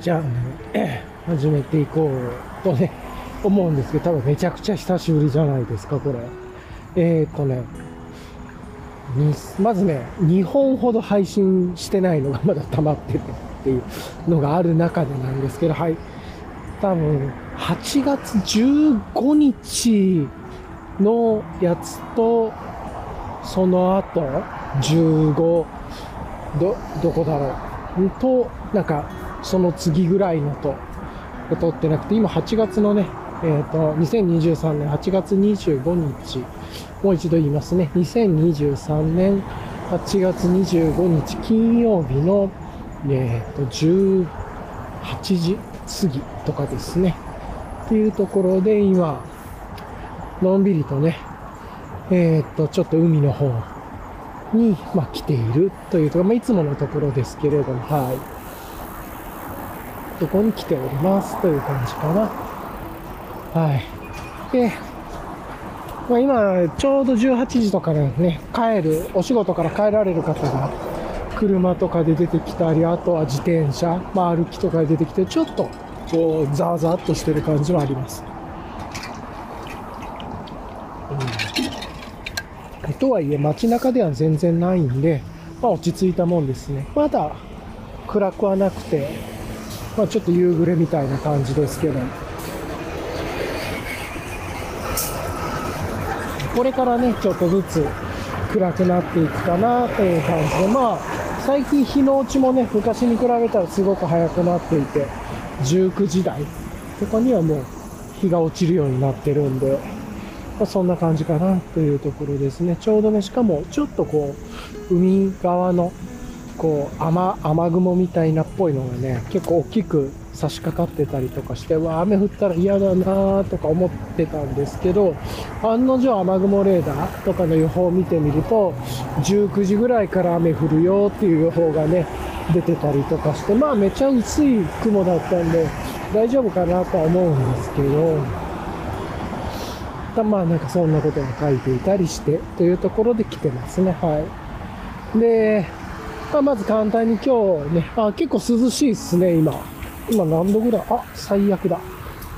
じゃあね、始めていこうとね、思うんですけど、多分めちゃくちゃ久しぶりじゃないですか、これ。えーとね、まずね、2本ほど配信してないのがまだ溜まっててっていうのがある中でなんですけど、はい。多分、8月15日のやつと、その後、15、ど、どこだろう？と、なんか、その次ぐらいのと、撮ってなくて、今8月のね、えっ、と、2023年8月25日、もう一度言いますね。2023年8月25日金曜日の、えっ、と、18時過ぎとかですね。っていうところで今、のんびりとね、えっ、と、ちょっと海の方に、まあ、来ているというと、まあ、いつものところですけれども、はい。ここに来ておりますという感じかな。はい。で、まあ、今、ちょうど18時とかでね、帰る、お仕事から帰られる方が、車とかで出てきたり、あとは自転車、まあ、歩きとかで出てきて、ちょっと、こう、ザーザーっとしてる感じはあります。うん、とはいえ、街中では全然ないんで、まあ、落ち着いたもんですね。まだ暗くはなくて、まあ、ちょっと夕暮れみたいな感じですけど、これからね、ちょっとずつ暗くなっていくかなという感じで、まあ、最近日の落ちもね、昔に比べたらすごく早くなっていて、19時台とかにはもう日が落ちるようになってるんで、ま、そんな感じかなというところですね。ちょうどね、しかもちょっとこう、海側のこう雨雨雲みたいなっぽいのがね結構大きく差し掛かってたりとかしてわ雨降ったら嫌だなとか思ってたんですけど案の定雨雲レーダーとかの予報を見てみると19時ぐらいから雨降るよっていう予報がね出てたりとかしてまあめちゃ薄い雲だったんで大丈夫かなとは思うんですけどまあなんかそんなことが書いていたりしてというところで来てますね。はい。でまあ、まず簡単に今日ね、あ、結構涼しいっすね、今。今何度ぐらい？あ、最悪だ。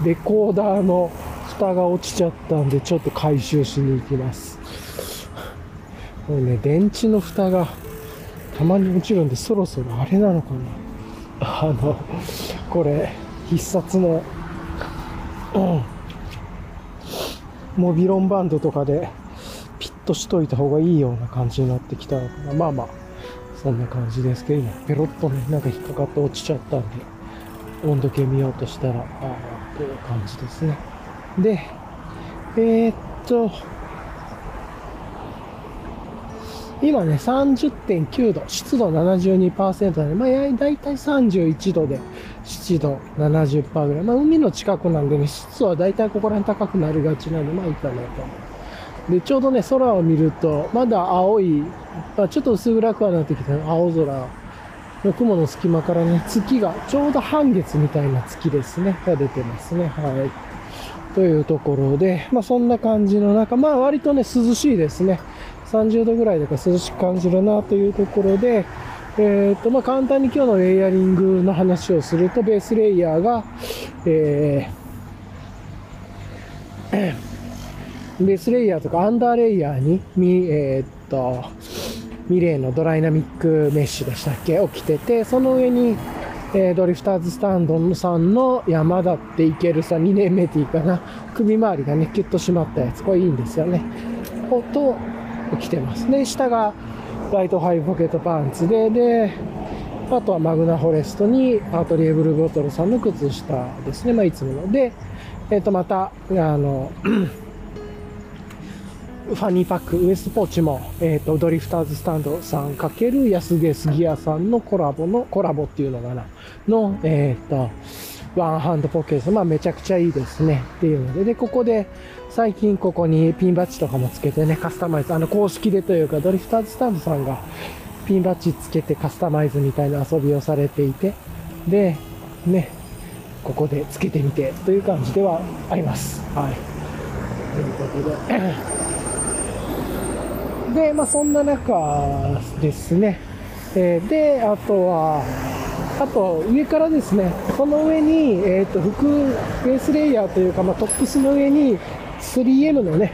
レコーダーの蓋が落ちちゃったんで、ちょっと回収しに行きます。これね、電池の蓋がたまに落ちるんで、そろそろあれなのかな。あの、これ、必殺の、うん、モビロンバンドとかでピッとしといた方がいいような感じになってきたのかな。まあまあ。そんな感じですけど、今、ペロッとね、なんか引っかかって落ちちゃったんで、温度計見ようとしたら、ああ、という感じですね。で、えー、っと、今ね、30.9度、湿度72%なんで、まあ、だいたい31度で、湿度70%ぐらい。まあ、海の近くなんでね、湿度はだいたいここら辺高くなりがちなんで、まあいいかなと。で、ちょうどね、空を見ると、まだ青い、あ、ちょっと薄暗くはなってきた青空の雲の隙間からね、月が、ちょうど半月みたいな月ですね、が出てますね。はい。というところで、まあそんな感じの中、まあ割とね、涼しいですね。30度ぐらいだから涼しく感じるなというところで、えっ、と、まあ簡単に今日のレイヤリングの話をすると、ベースレイヤーが、えー、ベースレイヤーとかアンダーレイヤーに、みえっ、と、ミレーのドライナミックメッシュでしたっけ？を着てて、その上に、えー、ドリフターズスタンドさんの山だっていけるさ、2年目っていいかな？首周りがね、キュッと締まったやつ。これいいんですよね。をと、着てます。で、下がライトハイポケットパンツで、で、あとはマグナフォレストにアトリエブルボトルさんの靴下ですね。まあ、いつもの。で、えっ、ー、と、また、あの、ファニーパック、ウエストポーチも、えっ、ー、と、ドリフターズスタンドさんかける安毛杉谷さんのコラボの、コラボっていうのかな、の、えっ、ー、と、ワンハンドポケット、まあめちゃくちゃいいですねっていうので、で、ここで最近ここにピンバッジとかもつけてね、カスタマイズ、あの公式でというか、ドリフターズスタンドさんがピンバッジつけてカスタマイズみたいな遊びをされていて、で、ね、ここでつけてみてという感じではあります。はい。ということで、で、まあそんな中ですね、えー、で、あとは、あと上からですね、この上に、えー、と服、ベースレイヤーというか、まあ、トップスの上に 3M のね、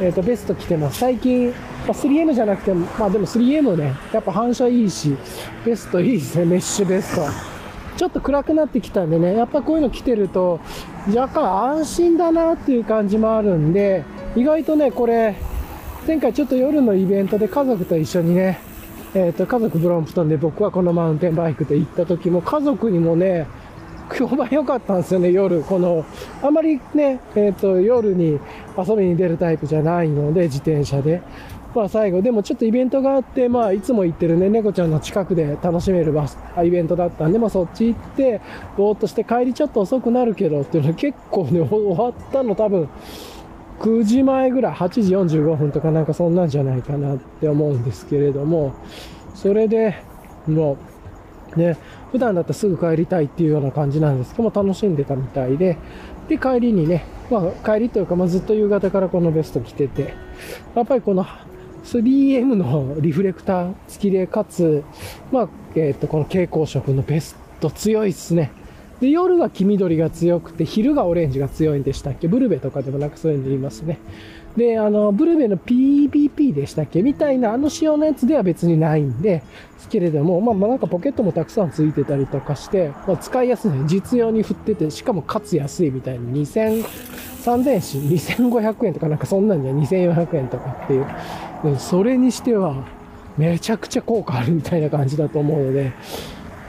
えー、とベスト着てます。最近、まあ、3M じゃなくても、まあでも 3M ね、やっぱ反射いいし、ベストいいですね、メッシュベスト。ちょっと暗くなってきたんでね、やっぱこういうの着てると、若干安心だなっていう感じもあるんで、意外とね、これ、前回ちょっと夜のイベントで家族と一緒にね、えっ、ー、と、家族ブロンプトンで僕はこのマウンテンバイクで行った時も家族にもね、評判良かったんですよね、夜。この、あんまりね、えっ、ー、と、夜に遊びに出るタイプじゃないので、自転車で。まあ最後、でもちょっとイベントがあって、まあいつも行ってるね、猫ちゃんの近くで楽しめるバス、イベントだったんで、まあそっち行って、ぼーっとして帰りちょっと遅くなるけどっていうの結構ね、終わったの多分、9時前ぐらい、8時45分とかなんかそんなんじゃないかなって思うんですけれども、それでもう、ね、普段だったらすぐ帰りたいっていうような感じなんですけども、楽しんでたみたいで、で、帰りにね、まあ帰りというか、まあずっと夕方からこのベスト着てて、やっぱりこの 3M のリフレクター付きで、かつ、まあ、えっ、ー、と、この蛍光色のベスト強いっすね。で、夜は黄緑が強くて、昼がオレンジが強いんでしたっけ？ブルベとかでもなんかそういうの言いますね。で、あの、ブルベの PBP でしたっけ？みたいなあの仕様のやつでは別にないんで、すけれども、まあ、まあなんかポケットもたくさんついてたりとかして、まあ、使いやすい、実用に振ってて、しかもかつ安いみたいに2000、3000し、2500円とかなんかそんなんじゃ2400円とかっていう。でそれにしては、めちゃくちゃ効果あるみたいな感じだと思うので、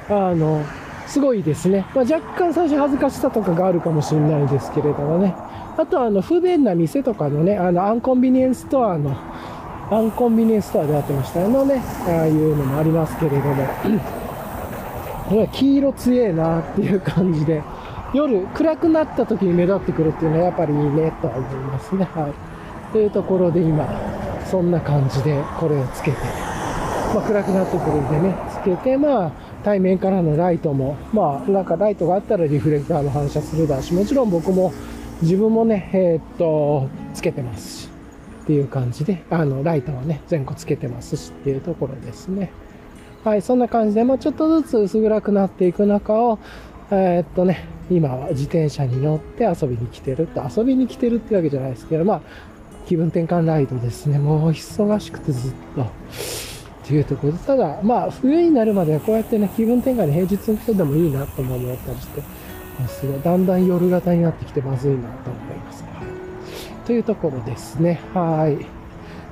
あの、すごいですね。まあ、若干最初恥ずかしさとかがあるかもしれないですけれどもね。あとはあの不便な店とかのね、あのアンコンビニエンスストアの、アンコンビニエンスストアでやってましたのね、ああいうのもありますけれども、黄色強えなっていう感じで、夜暗くなった時に目立ってくるっていうのはやっぱりいいねとは思いますね。はい。というところで今、そんな感じでこれをつけて、まあ暗くなってくるんでね、つけて、まあ対面からのライトも、まあ、なんかライトがあったらリフレクターの反射するだし、もちろん僕も自分もね、えー、っと、つけてますし、っていう感じで、あの、ライトはね、全個つけてますしっていうところですね。はい、そんな感じで、まあちょっとずつ薄暗くなっていく中を、えー、っとね、今は自転車に乗って遊びに来てると、遊びに来てるってわけじゃないですけど、まあ、気分転換ライドですね。もう忙しくてずっと。っていうところで、ただ、まあ、冬になるまではこうやってね、気分転換に平日の人でもいいなと思ったりして、すごい、だんだん夜型になってきてまずいなと思います。はいというところですね。はい。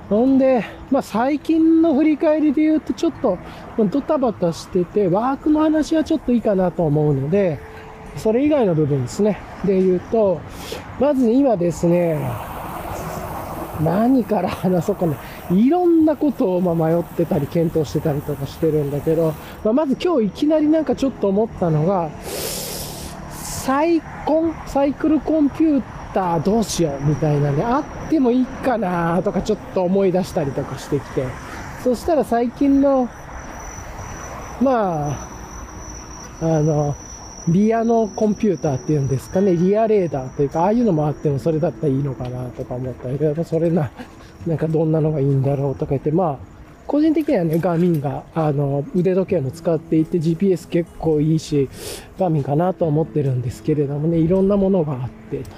ほんで、まあ、最近の振り返りで言うと、ちょっと、ドタバタしてて、ワークの話はちょっといいかなと思うので、それ以外の部分ですね。で言うと、まず今ですね、何から話そうかな。いろんなことをま迷ってたり検討してたりとかしてるんだけど、まあ、まず今日いきなりなんかちょっと思ったのが、サイコン、サイクルコンピューターどうしようみたいなね、あってもいいかなとかちょっと思い出したりとかしてきて、そしたら最近の、まあ、あの、リアのコンピューターっていうんですかね、リアレーダーというか、ああいうのもあってもそれだったらいいのかなとか思ったりけど、それな、なんかどんなのがいいんだろうとか言って、まあ、個人的にはね、ガーミンが、あの、腕時計も使っていて GPS 結構いいし、ガーミンかなと思ってるんですけれどもね、いろんなものがあってと。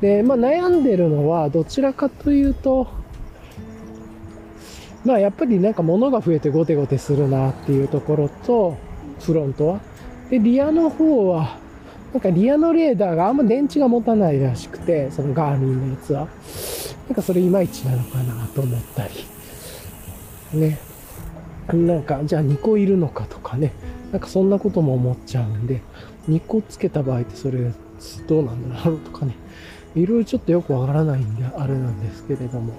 で、まあ悩んでるのは、どちらかというと、まあやっぱりなんか物が増えてゴテゴテするなっていうところと、フロントは。で、リアの方は、なんかリアのレーダーがあんま電池が持たないらしくて、そのガーミンのやつは。なんかそれいまいちなのかなと思ったり。ね。なんか、じゃあ2個いるのかとかね。なんかそんなことも思っちゃうんで、2個つけた場合ってそれどうなんだろうとかね。いろいろちょっとよくわからないんで、あれなんですけれども。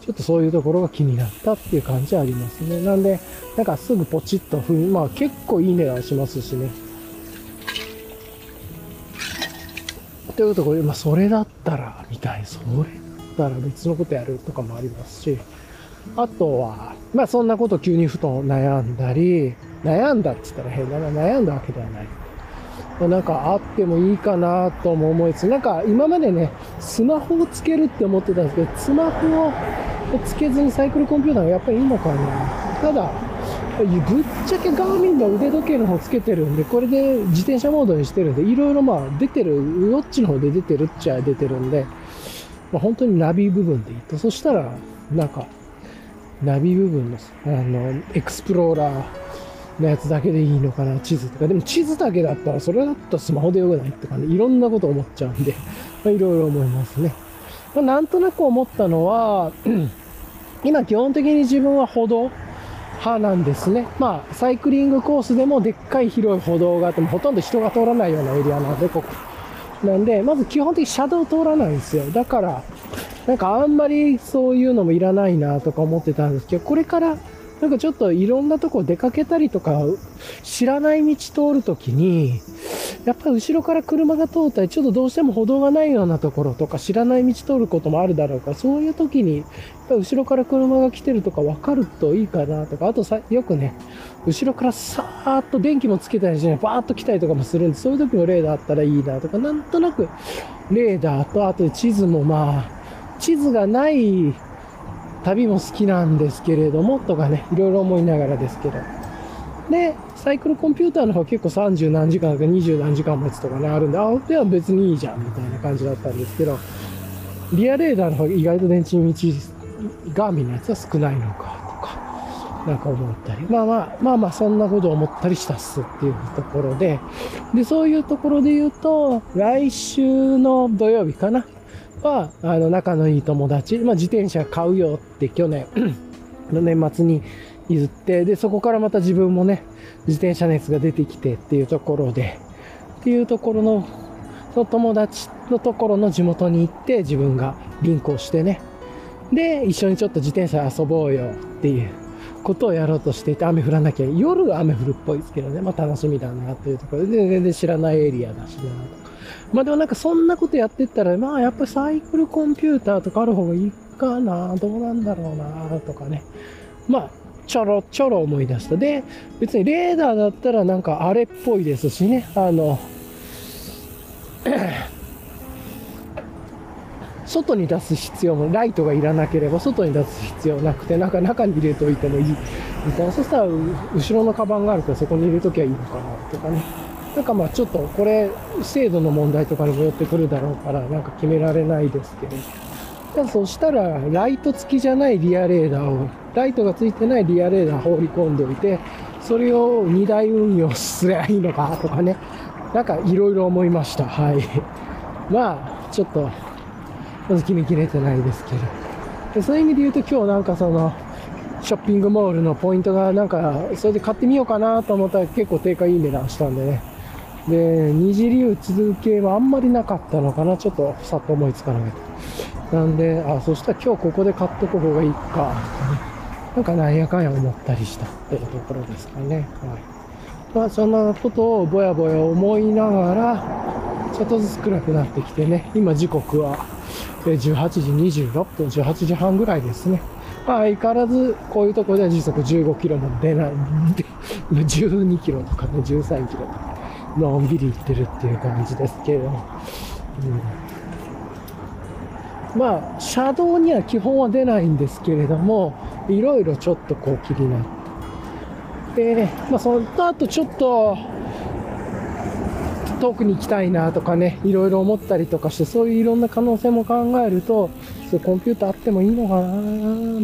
ちょっとそういうところが気になったっていう感じはありますね。なんで、なんかすぐポチッと踏み、まあ結構いい値段しますしね。というところで、まあそれだったら、みたい。それったら別のことやるとかもありますし。あとは、まあそんなこと急にふと悩んだり、悩んだって言ったら変だな、悩んだわけではない。なんかあってもいいかなとも思いつつ、なんか今までね、スマホをつけるって思ってたんですけど、スマホをつけずにサイクルコンピューターがやっぱりいいのかな。ただ、ぶっちゃけガーミンの腕時計の方つけてるんで、これで自転車モードにしてるんで、いろいろまあ出てる、ウォッチの方で出てるっちゃ出てるんで、まあ、本当にナビ部分でいいと。そしたら、なんか、ナビ部分の、あの、エクスプローラーのやつだけでいいのかな、地図とか。でも地図だけだったら、それだったらスマホでよくないって感じ、いろんなこと思っちゃうんで、ま、いろいろ思いますね。まあ、なんとなく思ったのは、今基本的に自分は歩道派なんですね。まあ、サイクリングコースでもでっかい広い歩道があってもほとんど人が通らないようなエリアなんで、ここ。なんで、まず基本的にシャドウ通らないんですよ。だから、なんかあんまりそういうのもいらないなとか思ってたんですけど、これからなんかちょっといろんなとこ出かけたりとか、知らない道通るときに、やっぱり後ろから車が通ったり、ちょっとどうしても歩道がないようなところとか、知らない道通ることもあるだろうか、そういう時に、やっぱ後ろから車が来てるとか分かるといいかなとか、あとさ、よくね、後ろからさーっと電気もつけたりしない、バーっと来たりとかもするんで、そういう時もレーダーあったらいいなとか、なんとなく、レーダーと、あと地図もまあ、地図がない旅も好きなんですけれども、とかね、いろいろ思いながらですけど。で、サイクルコンピューターの方は結構30何時間とか20何時間持つとかね、あるんで、あ、では別にいいじゃん、みたいな感じだったんですけど、リアレーダーの方が意外と電池道、ガーミンのやつは少ないのか、とか、なんか思ったり。まあまあ、まあまあ、そんなこと思ったりしたっすっていうところで、で、そういうところで言うと、来週の土曜日かなは、あの、仲のいい友達、まあ自転車買うよって去年 の年末に譲って、で、そこからまた自分もね、自転車熱が出てきてっていうところで、っていうところの、その友達のところの地元に行って自分がリンクをしてね、で、一緒にちょっと自転車遊ぼうよっていうことをやろうとしていて、雨降らなきゃ、夜雨降るっぽいですけどね、まあ楽しみだなっていうところで、全然知らないエリアだしなとか。まあでもなんかそんなことやってったら、まあやっぱサイクルコンピューターとかある方がいいかな、どうなんだろうな、とかね。まあ、ちょろちょろ思い出した。で、別にレーダーだったらなんかあれっぽいですしね、あの、外に出す必要も、ライトがいらなければ外に出す必要なくて、なんか中に入れておいてもいい。みたいな。そしたら、後ろのカバンがあるからそこに入れときゃいいのかな、とかね。なんかまあちょっとこれ、精度の問題とかにもよってくるだろうから、なんか決められないですけど。ただそしたら、ライト付きじゃないリアレーダーを、ライトが付いてないリアレーダー放り込んでおいて、それを2台運用すりゃいいのかとかね。なんかいろいろ思いました。はい。まあ、ちょっと、まず決めきれてないですけど。でそういう意味で言うと今日なんかその、ショッピングモールのポイントがなんか、それで買ってみようかなと思ったら結構定価いい値段したんでね。で、二次流通系はあんまりなかったのかな。ちょっとさっと思いつかなかった。なんで、あ、そしたら今日ここで買っとく方がいいか。とかねなんかなんやかんや思ったりしたっていうところですかね。はい。まあそんなことをぼやぼや思いながら、ちょっとずつ暗くなってきてね。今時刻は18時26分、18時半ぐらいですね。まあ相変わらずこういうところでは時速15キロも出ない、12キロとかね、13キロとか、のんびり行ってるっていう感じですけれども。うん、まあ、車道には基本は出ないんですけれども、いろいろちょっとこう気になって。で、まあその後ちょっと、遠くに行きたいなとかね、いろいろ思ったりとかして、そういういろんな可能性も考えると、そうコンピューターあってもいいのかな、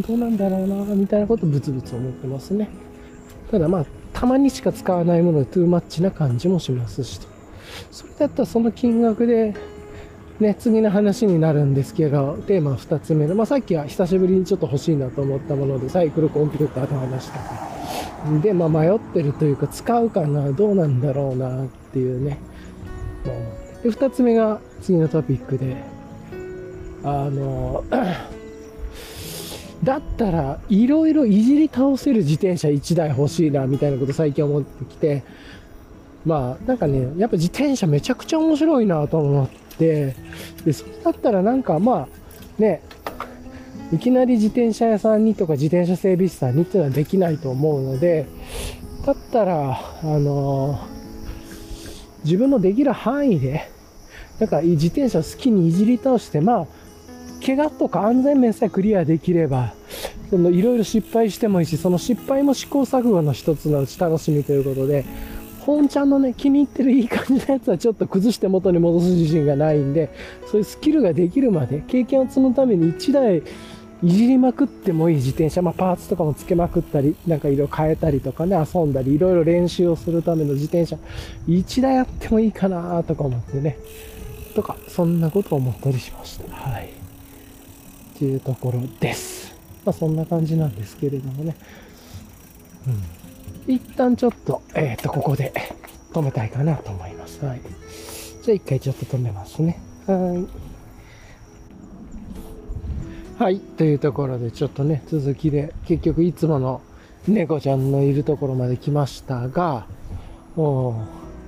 どうなんだろうな、みたいなことブツブツ思ってますね。ただまあ、たまにしか使わないものでトゥーマッチな感じもしますし。それだったらその金額で、ね、次の話になるんですけど、テーマ2つ目の、まあさっきは久しぶりにちょっと欲しいなと思ったもので、サイクルコンピューターの話とか。で、まあ迷ってるというか、使うかな、どうなんだろうな、っていうね。で、2つ目が次のトピックで、あの、だったら、いろいろいじり倒せる自転車1台欲しいな、みたいなこと最近思ってきて、まあ、なんかね、やっぱ自転車めちゃくちゃ面白いなと思って、で、それだったらなんかまあ、ね、いきなり自転車屋さんにとか自転車整備士さんにっていうのはできないと思うので、だったら、あの自分のできる範囲で、なんか自転車を好きにいじり倒して、まあ、怪我とか安全面さえクリアできれば、そのいろいろ失敗してもいいし、その失敗も試行錯誤の一つのうち楽しみということで、本ちゃんのね、気に入ってるいい感じのやつはちょっと崩して元に戻す自信がないんで、そういうスキルができるまで、経験を積むために1台いじりまくってもいい自転車、まあ、パーツとかもつけまくったり、なんか色変えたりとかね、遊んだり、いろいろ練習をするための自転車、1台あってもいいかなとか思ってね、とか、そんなことを思ったりしました。はい。っていうところです。まあ、そんな感じなんですけれどもね。うん。一旦ちょっと、えっ、ー、と、ここで止めたいかなと思います。はい。じゃあ一回ちょっと止めますね。はい。はい、というところでちょっとね、続きで、結局いつもの猫ちゃんのいるところまで来ましたが、も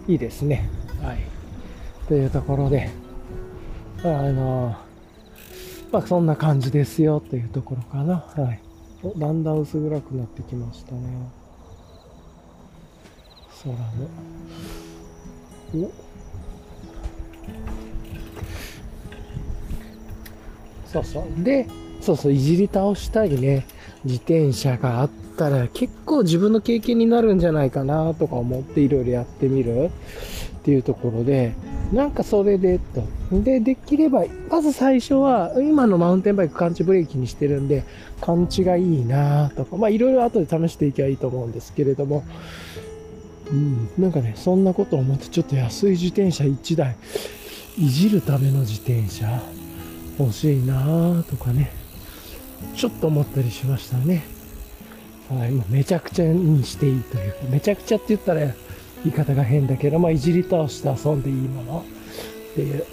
う、いいですね。はい。というところで、あの、まあそんな感じですよというところかな。はい。だんだん薄暗くなってきましたね。空も。おそうそう。で、そうそう、いじり倒したいね、自転車があったら結構自分の経験になるんじゃないかなとか思っていろいろやってみるっていうところで、なんかそれで、と。で、できれば、まず最初は、今のマウンテンバイク感知ブレーキにしてるんで、感知がいいなとか、まあいろいろ後で試していけばいいと思うんですけれども、うん、なんかね、そんなことを思ってちょっと安い自転車1台、いじるための自転車、欲しいなとかね、ちょっと思ったりしましたね。はい、めちゃくちゃにしていいというか、めちゃくちゃって言ったら言い方が変だけど、まあ、いじり倒して遊んでいいものっていう、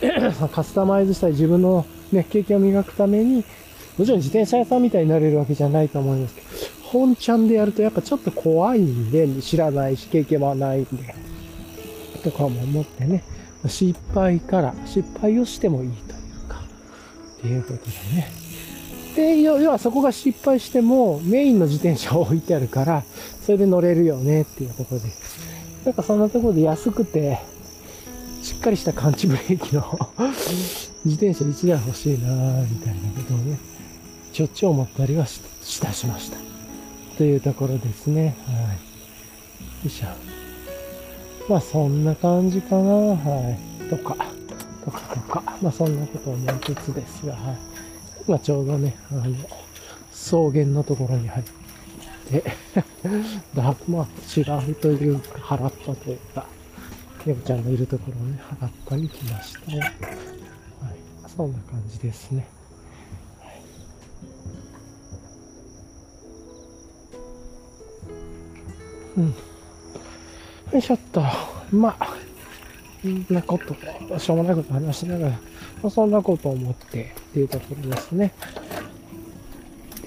カスタマイズしたり自分の、ね、経験を磨くために、もちろん自転車屋さんみたいになれるわけじゃないと思いますけど、本ちゃんでやるとやっぱちょっと怖いんで、知らないし、経験はないんで、とかも思ってね、失敗から、失敗をしてもいいというかっていうことでね。で、要はそこが失敗してもメインの自転車を置いてあるから、それで乗れるよねっていうころで。なんかそんなところで安くて、しっかりした感知ブレーキの自転車1台欲しいなぁ、みたいなことをね、ちょっちゅう思ったりはししたしました。というところですね。はい。よいしょ。まあそんな感じかな。はい。とか。とかとか、まあそんなことを思いつつですが、はい。今ちょうどね、あの、草原のところに入って、でだ、まあ違うというか、原っぱというか、猫ちゃんのいるところをね、原っぱに来ましたね。はい。そんな感じですね。うん。よいしょっと。まあ、そんなこと、しょうもないこと話しながら、まあ、そんなこと思ってっていうところですね。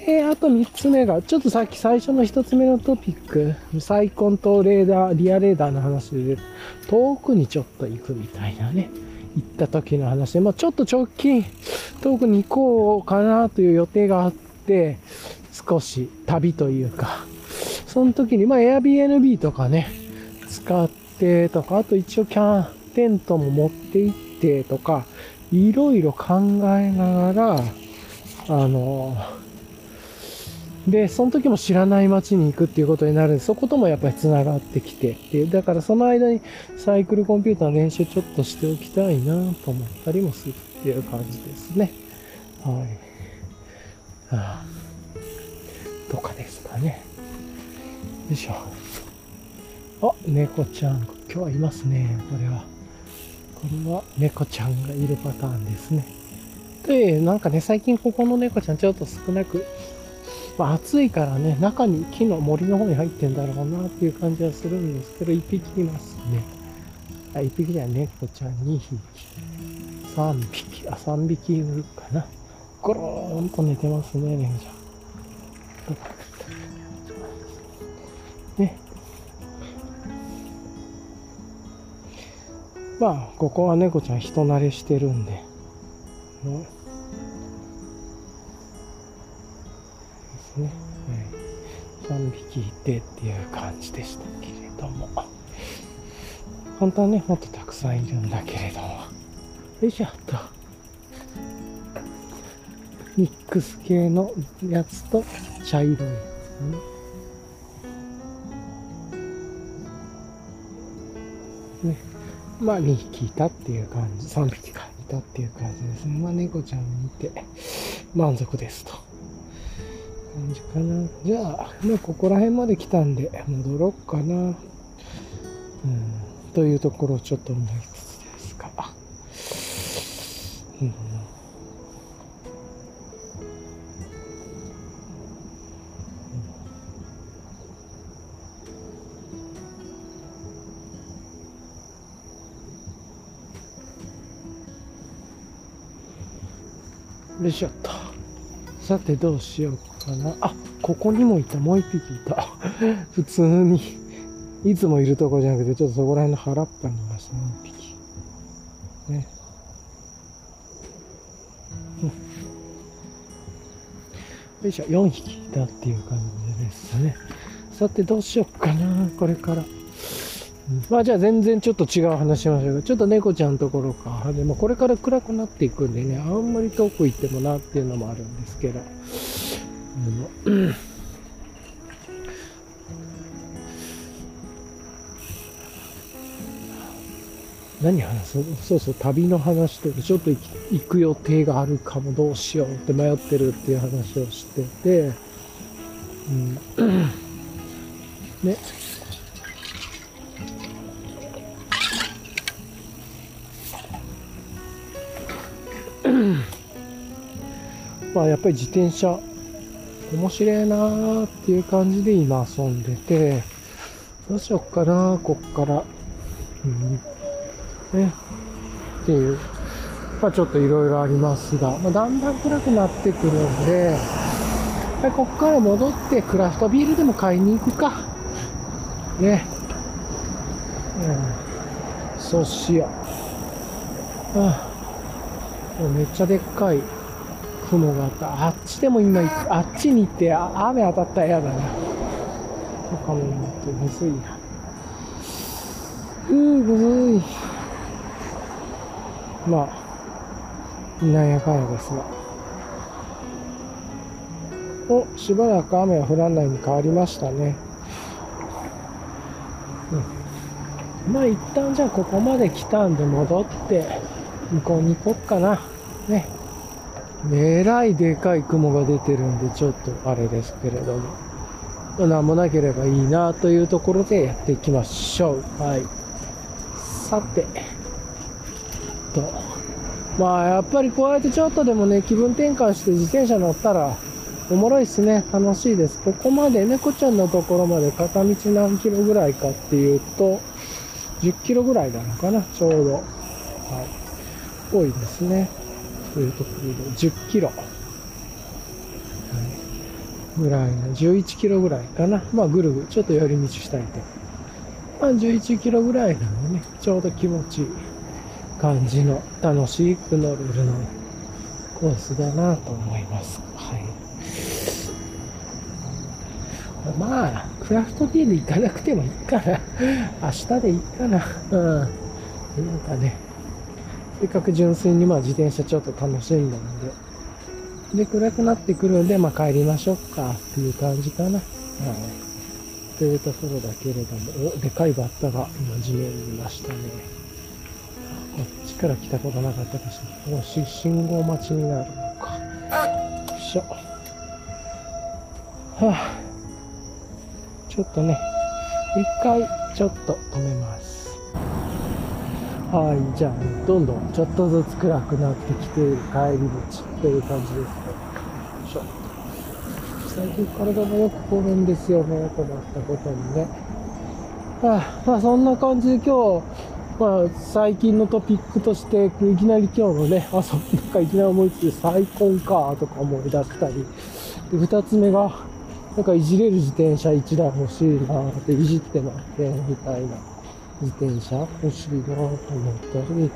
で、あと3つ目が、ちょっとさっき最初の1つ目のトピック、サイコンとレーダー、リアレーダーの話で、遠くにちょっと行くみたいなね、行った時の話で、まあちょっと直近、遠くに行こうかなという予定があって、少し旅というか、その時に、まあ Airbnb とかね、使ってとか、あと一応キャン、テントも持って行ってとか、いろいろ考えながら、あの、で、その時も知らない街に行くっていうことになるんで、そこともやっぱり繋がってきてっていう、だからその間にサイクルコンピューターの練習ちょっとしておきたいなと思ったりもするっていう感じですね。はい。はあ、とかですかね。よいしょ。あ、猫ちゃん、今日はいますね、これは。これは猫ちゃんがいるパターンですね。で、なんかね、最近ここの猫ちゃんちょっと少なく、まあ暑いからね、中に木の森の方に入ってんだろうなっていう感じはするんですけど、一匹いますね。あ、一匹じゃ猫ちゃん2匹。3匹、あ、3匹いるかな。ゴローンと寝てますね、猫ちゃん。ね、まあ、ここは猫ちゃん人慣れしてるんで。うですね。はい。3匹いてっていう感じでしたけれども。本当はね、もっとたくさんいるんだけれども。よいしょっと。ミックス系のやつと茶色いやつね。ね。まあ2匹いたっていう感じ、3匹かいたっていう感じですね。まあ猫ちゃん見て満足ですと。感じかな。じゃあ、まあここら辺まで来たんで戻ろうかな。うん。というところをちょっと思いつつですか。うんよいしょっと。さてどうしようかかな？あ、ここにもいた。もう一匹いた。普通に。いつもいるとこじゃなくて、ちょっとそこら辺の腹っぱにいましたね、一匹。ね。よいしょ、4匹いたっていう感じですね。さてどうしようかな、これから。まあじゃあ全然ちょっと違う話しましょうちょっと猫ちゃんのところか。でもこれから暗くなっていくんでね、あんまり遠く行ってもなっていうのもあるんですけど。あの何話すそうそう、旅の話とか、ちょっと行行く予定があるかも、どうしようって迷ってるっていう話をしてて、うん、ね。まあやっぱり自転車面白いなーっていう感じで今遊んでて、どうしよっかなこっから。うん。ね。っていう。まあちょっといろいろありますが、まあ、だんだん暗くなってくるんで、はい、こっから戻ってクラフトビールでも買いに行くか。ね。うん。そうしよう。ああもうめっちゃでっかい雲があった。あっちでも今行く、あっちに行ってあ雨当たったら嫌だな。とかも思ってむずいな。うー、むずい。まあ、なんやかんやですが。お、しばらく雨は降らないに変わりましたね。うん。まあ一旦じゃあここまで来たんで戻って、向こうに行こっかな。ね。えらいでかい雲が出てるんで、ちょっとあれですけれども。なんもなければいいなというところでやっていきましょう。はい。さて。と。まあ、やっぱりこうやってちょっとでもね、気分転換して自転車乗ったら、おもろいっすね。楽しいです。ここまで、猫ちゃんのところまで片道何キロぐらいかっていうと、10キロぐらいなのかな、ちょうど。はい。多いですね。というところで、10キロ。はい。ぐらいの、11キロぐらいかな。まあ、ぐるぐる、ちょっと寄り道したいと。まあ、11キロぐらいなのでね、ちょうど気持ちいい感じの、楽しく乗れるのコースだなと思います。はい。まあ、クラフトビール行かなくてもいいかな。明日でいいかな。うん。なんかね、せっかく純粋にまあ自転車ちょっと楽しんだので、で、暗くなってくるんで、まあ帰りましょうかっていう感じかな。はい。というところだけれども、お、でかいバッタが今地面にいましたね。こっちから来たことなかったかしら。もうし信号待ちになるのか。よいしょ。はあ、ちょっとね、一回ちょっと止めます。はい、じゃあ、どんどんちょっとずつ暗くなってきて帰り道という感じですね。よいしょ。最近体もよく凝るんですよね、困ったことにね。はあ、まあそんな感じで今日、まあ最近のトピックとして、いきなり今日のね、あ、そんなんかいきなり思いついて再婚かとか思い出したり、で、二つ目が、なんかいじれる自転車一台欲しいなっていじってますね、みたいな。自転車欲しいなと思ったり、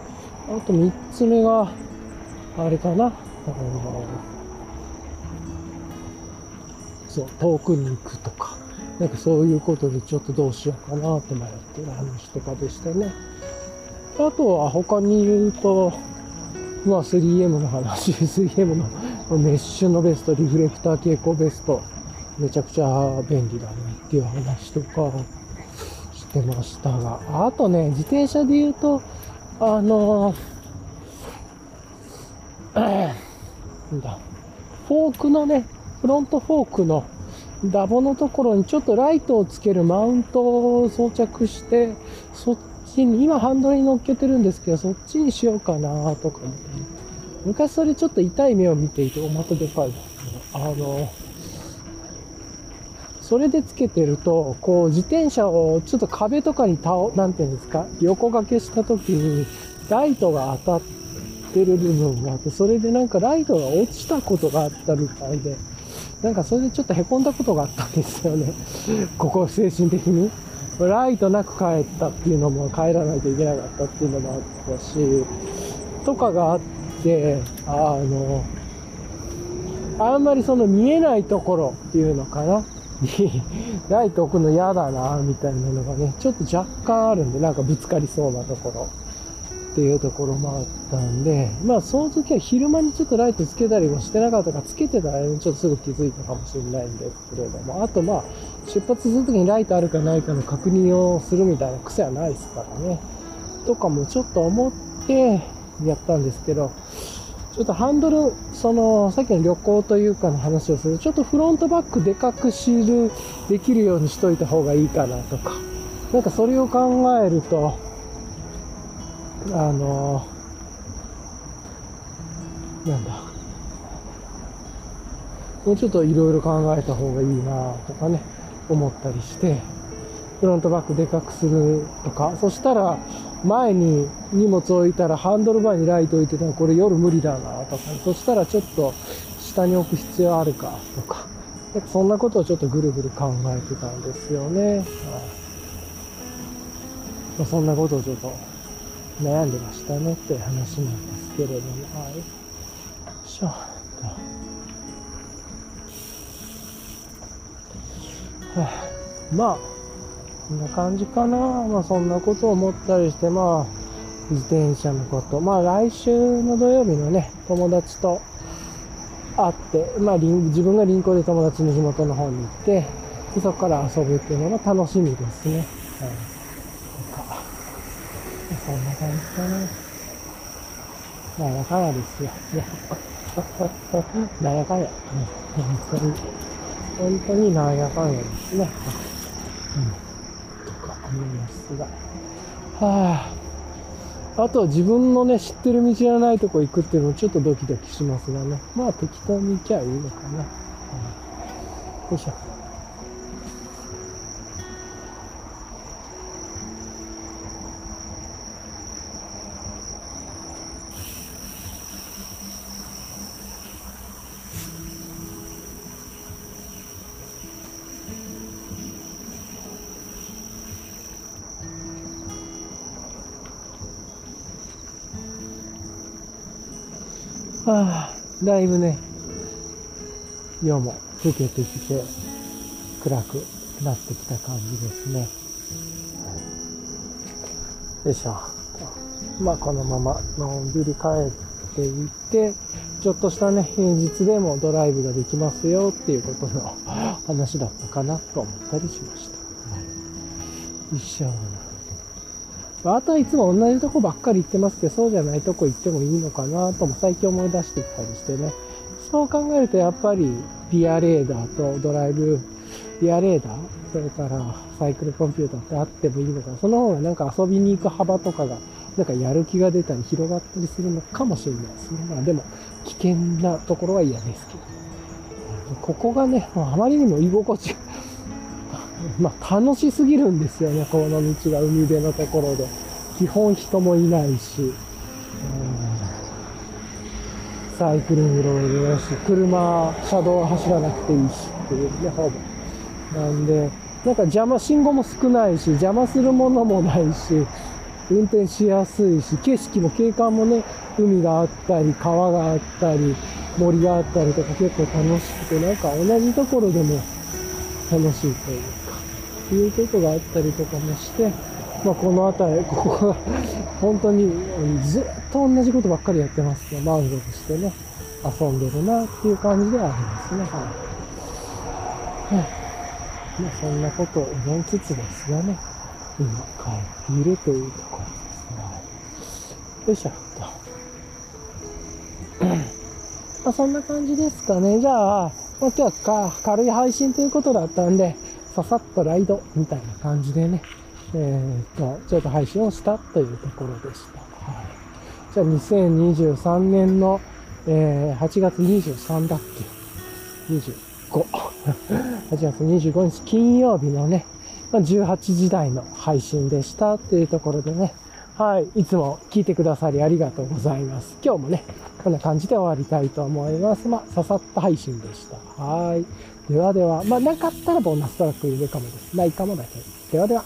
あと三つ目が、あれかな、あのそう、遠くに行くとか、なんかそういうことでちょっとどうしようかなって迷ってる話とかでしたね。あとは他に言うと、まあ 3M の話、3M のメッシュのベスト、リフレクター蛍光ベスト、めちゃくちゃ便利だねっていう話とか。してましたが、あとね、自転車で言うと、あのなんだ、フォークのね、フロントフォークのダボのところにちょっとライトをつけるマウントを装着して、そっちに、今ハンドルに乗っけてるんですけど、そっちにしようかなとか、昔それちょっと痛い目を見ていて、おまたでかい。あの、それでつけてると、こう自転車をちょっと壁とかに倒、なんていうんですか、横掛けした時にライトが当たってる部分があって、それでなんかライトが落ちたことがあったみたいで、なんかそれでちょっと凹んだことがあったんですよね。ここ精神的に。ライトなく帰ったっていうのも帰らないといけなかったっていうのもあったし、とかがあって、あの、あんまりその見えないところっていうのかな。に ライト置くの嫌だな、みたいなのがね、ちょっと若干あるんで、なんかぶつかりそうなところっていうところもあったんで、まあその時は昼間にちょっとライトつけたりもしてなかったから、つけてたらちょっとすぐ気づいたかもしれないんですけれども、あとまあ出発する時にライトあるかないかの確認をするみたいな癖はないですからね、とかもちょっと思ってやったんですけど、ちょっとハンドル、その、さっきの旅行というかの話をすると、ちょっとフロントバックでかくしる、できるようにしといた方がいいかなとか、なんかそれを考えると、あの、なんだ、もうちょっといろいろ考えた方がいいなとかね、思ったりして、フロントバックでかくするとか、そしたら、前に荷物置いたらハンドルバーにライト置いてたらこれ夜無理だなとか、そしたらちょっと下に置く必要あるかとか、そんなことをちょっとぐるぐる考えてたんですよね。はい。まあ、そんなことをちょっと悩んでましたねって話なんですけれども、はい。しょはあ、まあ、こんな感じかな。まあそんなことを思ったりして、まあ自転車のこと。まあ来週の土曜日のね、友達と会って、まあ自分が臨港で友達の地元の方に行って、でそこから遊ぶっていうのが楽しみですね。はい。とか。そんな感じかな。なんやかんやですよ。なやかや。本当に、本当になんやかんやですね。うんいますが。はあ。あとは自分のね、知ってる道がないとこ行くっていうのもちょっとドキドキしますがね。まあ適当に行きゃいいのかな。うん、よいしょ。はあ、だいぶね、夜も更けてきて、暗くなってきた感じですね。よいしょ。まあ、このままのんびり帰っていって、ちょっとしたね、平日でもドライブができますよっていうことの話だったかなと思ったりしました。よいしょ。あとはいつも同じとこばっかり行ってますけど、そうじゃないとこ行ってもいいのかなとも最近思い出してきたりしてね。そう考えるとやっぱりリアレーダーとドライブ、リアレーダー、それからサイクルコンピューターってあってもいいのかな。その方がなんか遊びに行く幅とかが、なんかやる気が出たり広がったりするのかもしれないですね。まあでも危険なところは嫌ですけど。ここがね、あまりにも居心地がまあ、楽しすぎるんですよね、この道が海辺のところで。基本人もいないし、サイクリングロードだし、車、車道は走らなくていいしっていうね、ほぼ。なんで、なんか邪魔、信号も少ないし、邪魔するものもないし、運転しやすいし、景色も景観もね、海があったり、川があったり、森があったりとか結構楽しくて、なんか同じところでも楽しいといういうことがあったりとかもして、まあ、この辺り、ここが本当にずっと同じことばっかりやってますね満足してね。遊んでるなっていう感じではありますね。はい。まあ、そんなことを思いつつですがね、今帰っているというところですね。よいしょっと。まあ、そんな感じですかね。じゃあ、まあ、今日はか軽い配信ということだったんで、ささっとライドみたいな感じでね、えー、っと、ちょっと配信をしたというところでした。はい。じゃあ、2023年の、えー、8月23だっけ ?25。8 月25日金曜日のねま、18時台の配信でしたというところでね、はい、いつも聞いてくださりありがとうございます。今日もね、こんな感じで終わりたいと思います。まあ、ささっと配信でした。はい。ではでは、まあ、なかったらボーナストラック入れるかもです。ないかもだけ。ではでは。